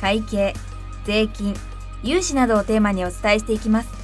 会計税金融資などをテーマにお伝えしていきます。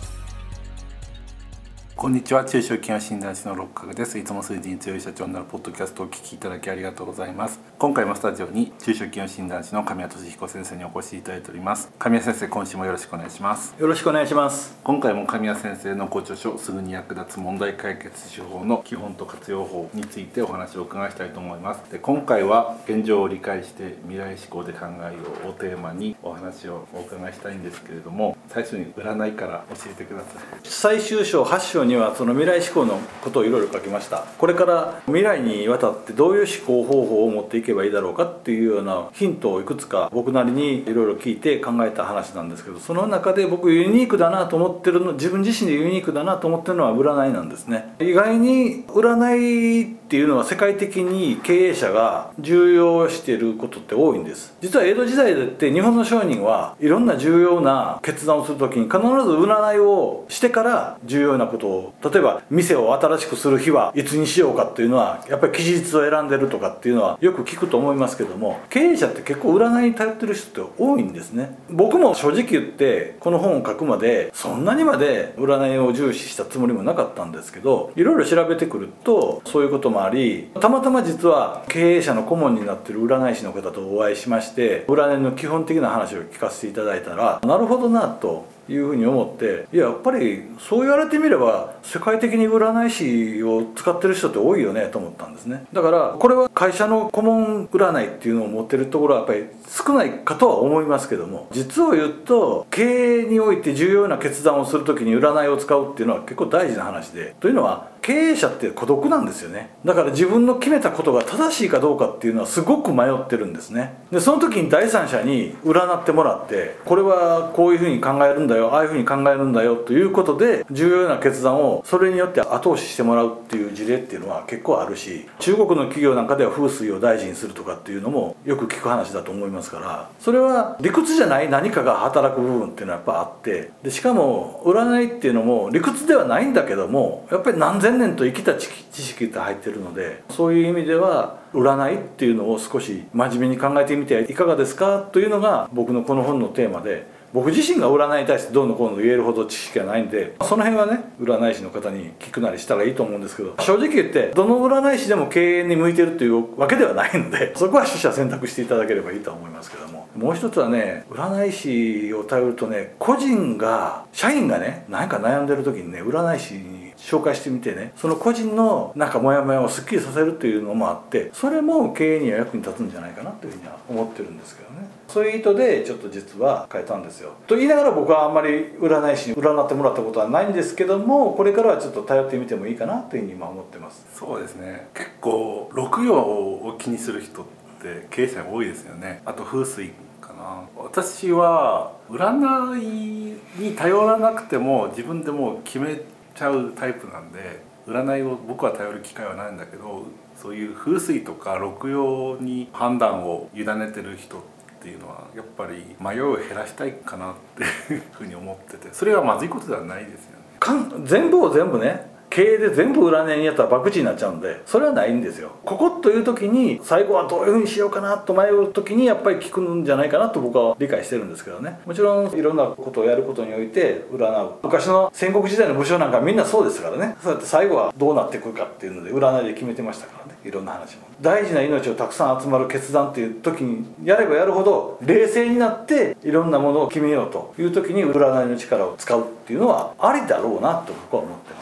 こんにちは。中小企業診断士の六角です。いつも数字に強い社長になるポッドキャストをお聞きいただきありがとうございます。今回もスタジオに中小企業診断士の神谷俊彦先生にお越しいただいております。神谷先生今週もよろしくお願いします。よろしくお願いします。今回も神谷先生のご著書すぐに役立つ問題解決手法の基本と活用法についてお話をお伺いしたいと思います。で今回は現状を理解して未来志向で考えようをテーマにお話をお伺いしたいんですけれども最初に占いから教えてください。最終章8章にはその未来志向のことをいろいろ書きました。これから未来にわたってどういう思考方法を持っていけばいいだろうかっていうようなヒントをいくつか僕なりにいろいろ聞いて考えた話なんですけどその中で僕ユニークだなと思ってるの自分自身でユニークだなと思ってるのは占いなんですね。意外に占いっていうのは世界的に経営者が重要していることって多いんです。実は江戸時代だって日本の商人はいろんな重要な決断をする時に必ず占いをしてから重要なことを例えば店を新しくする日はいつにしようかっていうのはやっぱり期日を選んでるとかっていうのはよく聞くと思いますけども経営者って結構占いに頼ってる人って多いんですね。僕も正直言ってこの本を書くまでそんなにまで占いを重視したつもりもなかったんですけどいろいろ調べてくるとそういうこともありたまたま実は経営者の顧問になってる占い師の方とお会いしまして占いの基本的な話話を聞かせていただいたらなるほどなというふうに思っていややっぱりそう言われてみれば世界的に占い師を使ってる人って多いよねと思ったんですね。だからこれは会社の顧問占いっていうのを持ってるところはやっぱり少ないかとは思いますけども実を言うと経営において重要な決断をする時に占いを使うっていうのは結構大事な話でというのは経営者って孤独なんですよね。だから自分の決めたことが正しいかどうかっていうのはすごく迷ってるんですね。でその時に第三者に占ってもらってこれはこういうふうに考えるんだよああいうふうに考えるんだよということで重要な決断をそれによって後押ししてもらうっていう事例っていうのは結構あるし中国の企業なんかでは風水を大事にするとかっていうのもよく聞く話だと思いますからそれは理屈じゃない何かが働く部分っていうのはやっぱあってでしかも占いっていうのも理屈ではないんだけどもやっぱり何千年と生きた知識って入ってるのでそういう意味では占いっていうのを少し真面目に考えてみてはいかがですかというのが僕のこの本のテーマで僕自身が占いに対してどうのこうの言えるほど知識がないんでその辺はね占い師の方に聞くなりしたらいいと思うんですけど正直言ってどの占い師でも経営に向いてるっていうわけではないので そこは取捨選択していただければいいと思いますけどももう一つはね占い師を頼るとね個人が社員がね何か悩んでる時にね占い師に紹介してみてね。その個人のなんかモヤモヤをすっきりさせるっていうのもあってそれも経営には役に立つんじゃないかなというふうには思ってるんですけどね。そういう意図でちょっと実は変えたんですよ。と言いながら僕はあんまり占い師に占ってもらったことはないんですけどもこれからはちょっと頼ってみてもいいかなというふうに今思ってます。そうですね。結構六曜を気にする人って経営者多いですよね。あと風水かな。私は占いに頼らなくても自分でも決めちゃうタイプなんで占いを僕は頼る機会はないんだけどそういう風水とか六曜に判断を委ねてる人っていうのはやっぱり迷いを減らしたいかなっていうふうに思っててそれはまずいことではないですよね。かん全部を全部ね経営で全部占いにやったら博打になっちゃうんでそれはないんですよ。ここという時に最後はどういうふうにしようかなと迷う時にやっぱり聞くんじゃないかなと僕は理解してるんですけどね。もちろんいろんなことをやることにおいて占う昔の戦国時代の武将なんかみんなそうですからね。そうやって最後はどうなってくるかっていうので占いで決めてましたからね。いろんな話も。大事な命をたくさん集まる決断っていう時にやればやるほど冷静になっていろんなものを決めようという時に占いの力を使うっていうのはありだろうなと僕は思ってます。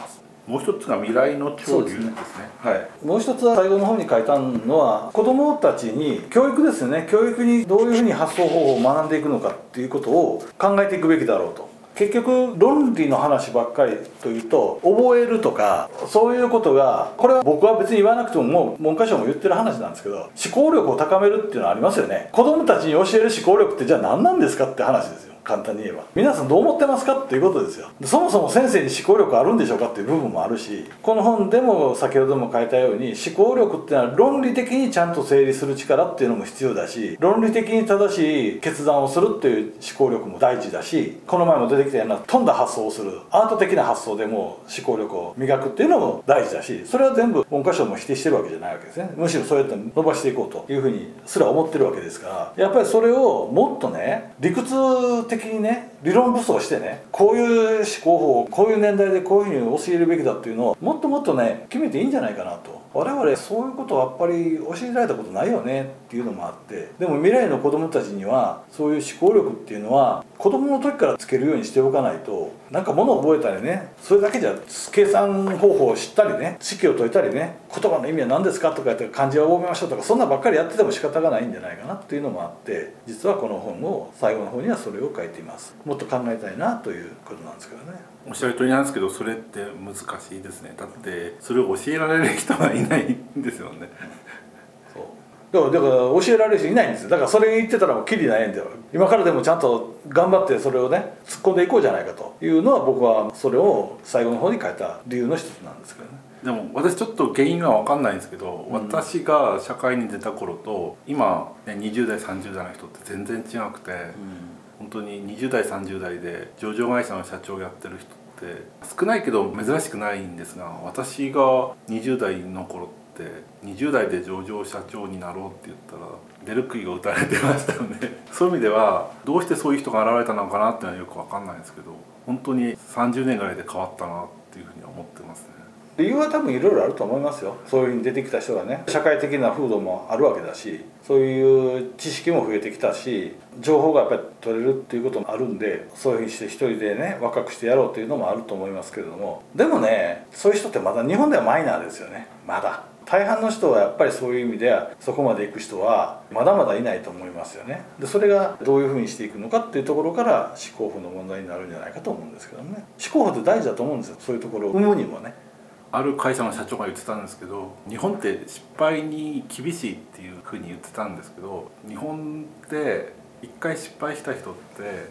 もう一つが未来の潮流ですね。はい、もう一つは最後の方に書いたのは子どもたちに教育ですよね。教育にどういうふうに発想方法を学んでいくのかっていうことを考えていくべきだろうと。結局論理の話ばっかりというと覚えるとかそういうことがこれは僕は別に言わなくてももう文科省も言ってる話なんですけど思考力を高めるっていうのはありますよね。子供たちに教える思考力ってじゃあ何なんですかって話ですよ簡単に言えば。皆さんどう思ってますかっていうことですよ。そもそも先生に思考力あるんでしょうかっていう部分もあるしこの本でも先ほども書いたように思考力っていうのは論理的にちゃんと整理する力っていうのも必要だし論理的に正しい決断をするっていう思考力も大事だしこの前も出てきたような飛んだ発想をするアート的な発想でも思考力を磨くっていうのも大事だしそれは全部文科省も否定してるわけじゃないわけですね。むしろそうやって伸ばしていこうというふうにすら思ってるわけですからやっぱりそれをもっとね理屈的にね理論武装してねこういう思考法こういう年代でこういうふうに教えるべきだっていうのをもっともっとね決めていいんじゃないかなと。我々そういうことはやっぱり教えられたことないよねっていうのもあってでも未来の子供たちにはそういう思考力っていうのは子供の時からつけるようにしておかないとなんか物を覚えたりねそれだけじゃ計算方法を知ったりね式を解いたりね言葉の意味は何ですかとか言って漢字を覚えましょうとかそんなばっかりやってても仕方がないんじゃないかなっていうのもあって実はこの本を最後の方にはそれを書いています。もっと考えたいなということなんですけどね。おっしゃる通りなんですけどそれって難しいですね。だってそれを教えられる人がいないんですよね。そうだからだから教えられる人いないんですよ。だからそれ言ってたらもうきりないんだよ。今からでもちゃんと頑張ってそれをね突っ込んでいこうじゃないかというのは僕はそれを最後の方に書いた理由の一つなんですけどね。でも私ちょっと原因は分かんないんですけど、私が社会に出た頃と今、ね、20代30代の人って全然違くて、本当に20代30代で上場会社の社長をやってる人って少ないけど珍しくないんですが私が20代の頃って20代で上場社長になろうって言ったら出る杭が打たれてましたよね。そういう意味ではどうしてそういう人が現れたのかなっていうのはよく分かんないんですけど本当に30年ぐらいで変わったなっていうふうに思ってますね。理由は多分いろいろあると思いますよ。そういうふうに出てきた人がね。社会的な風土もあるわけだしそういう知識も増えてきたし情報がやっぱり取れるっていうこともあるんでそういうふうにして一人でね若くしてやろうっていうのもあると思いますけれども。でもねそういう人ってまだ日本ではマイナーですよね。まだ。大半の人はやっぱりそういう意味ではそこまで行く人はまだまだいないと思いますよね。でそれがどういうふうにしていくのかっていうところから思考法の問題になるんじゃないかと思うんですけどね。思考法って大事だと思うんですよ。そういうところを。生むにもね。ある会社の社長が言ってたんですけど日本って失敗に厳しいっていうふうに言ってたんですけど日本で一回失敗した人って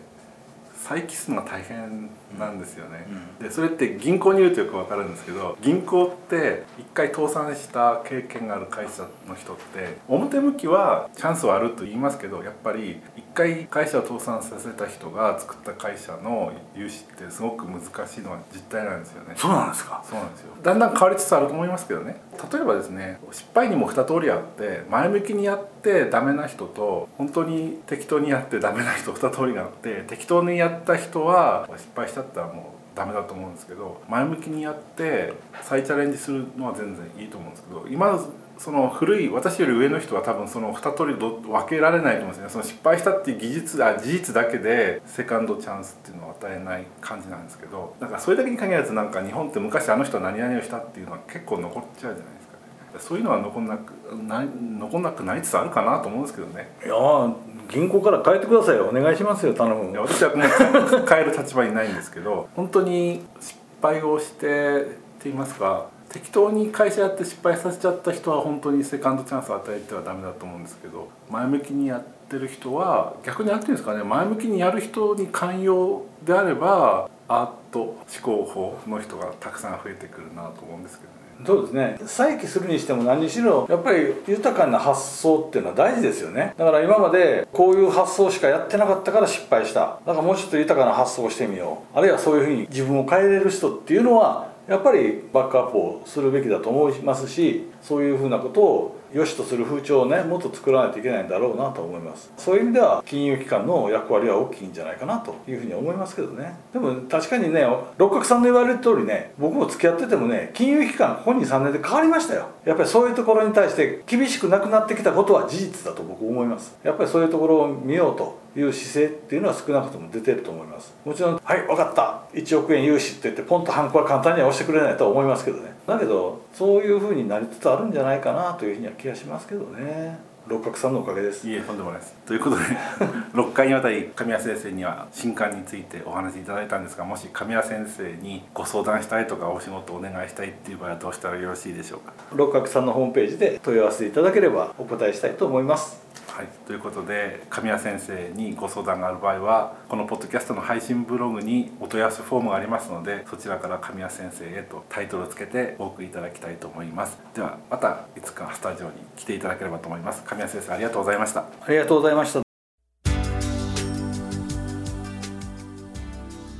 再起するのが大変なんですよね、うん。でそれって銀行に言うとよく分かるんですけど銀行って一回倒産した経験がある会社の人って表向きはチャンスはあると言いますけどやっぱり一回会社を倒産させた人が作った会社の融資ってすごく難しいのは実態なんですよね。そうなんですか。そうなんですよ。だんだん変わりつつあると思いますけどね例えばですね失敗にも2通りあって前向きにやってダメな人と本当に適当にやってダメな人2通りがあって適当にやった人は失敗しちゃったらもうダメだと思うんですけど前向きにやって再チャレンジするのは全然いいと思うんですけど今その古い私より上の人は多分その2通りど分けられないと思うんですねその失敗したっていう技術あ事実だけでセカンドチャンスっていうのを与えない感じなんですけどだからそれだけに限らずなんか日本って昔あの人は何々をしたっていうのは結構残っちゃうじゃないですかね。そういうのは残んなくな残んなくなりつつあるかなと思うんですけどね。いやー銀行から変えてくださいよ。お願いしますよ頼む。いや私はもう変える立場にないんですけど本当に失敗をしてって言いますか適当に会社やって失敗させちゃった人は本当にセカンドチャンスを与えてはダメだと思うんですけど前向きにやってる人は逆に何て言うんですかね前向きにやる人に寛容であればアート思考法の人がたくさん増えてくるなと思うんですけどね。そうですね。再起するにしても何にしろやっぱり豊かな発想っていうのは大事ですよね。だから今までこういう発想しかやってなかったから失敗した。だからもうちょっと豊かな発想をしてみよう。あるいはそういうふうに自分を変えれる人っていうのはやっぱりバックアップをするべきだと思いますしそういうふうなことを良しとする風潮をねもっと作らないといけないんだろうなと思います。そういう意味では金融機関の役割は大きいんじゃないかなというふうに思いますけどね。でも確かにね六角さんの言われる通りね僕も付き合っててもね金融機関ここ23年で変わりましたよ。やっぱりそういうところに対して厳しくなくなってきたことは事実だと僕思います。やっぱりそういうところを見ようという姿勢っていうのは少なくとも出てると思います。もちろん「はい分かった。1億円融資」って言ってポンとハンコは簡単には押してくれないとは思いますけどね。だけどそういうふうになりつつあるんじゃないかなというふうには気がしますけどね。六角さんのおかげです。いえとんでもないです。ということで 6回にわたり神谷先生には新刊についてお話しいただいたんですがもし神谷先生にご相談したいとかお仕事お願いしたいっていう場合はどうしたらよろしいでしょうか。六角さんのホームページで問い合わせていただければお答えしたいと思いますはい、ということで神谷先生にご相談がある場合はこのポッドキャストの配信ブログにお問い合わせフォームがありますのでそちらから神谷先生へとタイトルをつけてお送りいただきたいと思います。ではまたいつかスタジオに来ていただければと思います。神谷先生ありがとうございました。ありがとうございました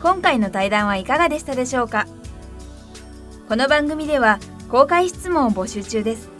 今回の対談はいかがでしたでしょうか？この番組では公開質問を募集中です。